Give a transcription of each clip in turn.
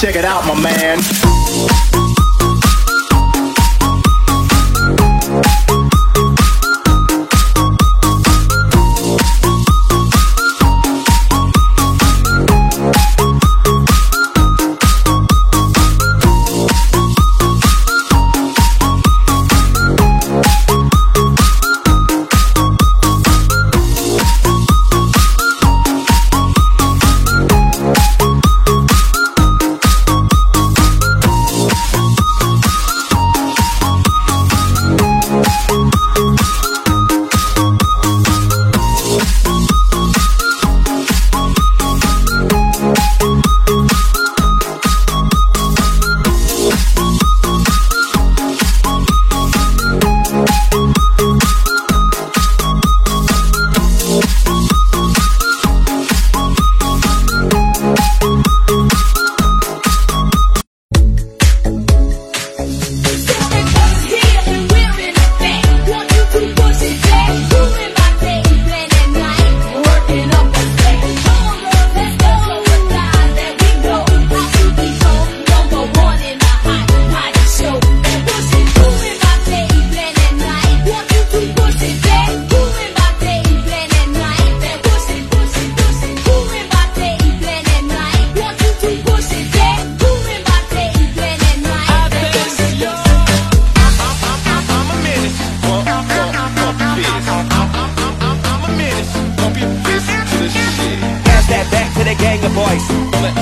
Check it out, my man. voice, bullet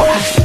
快。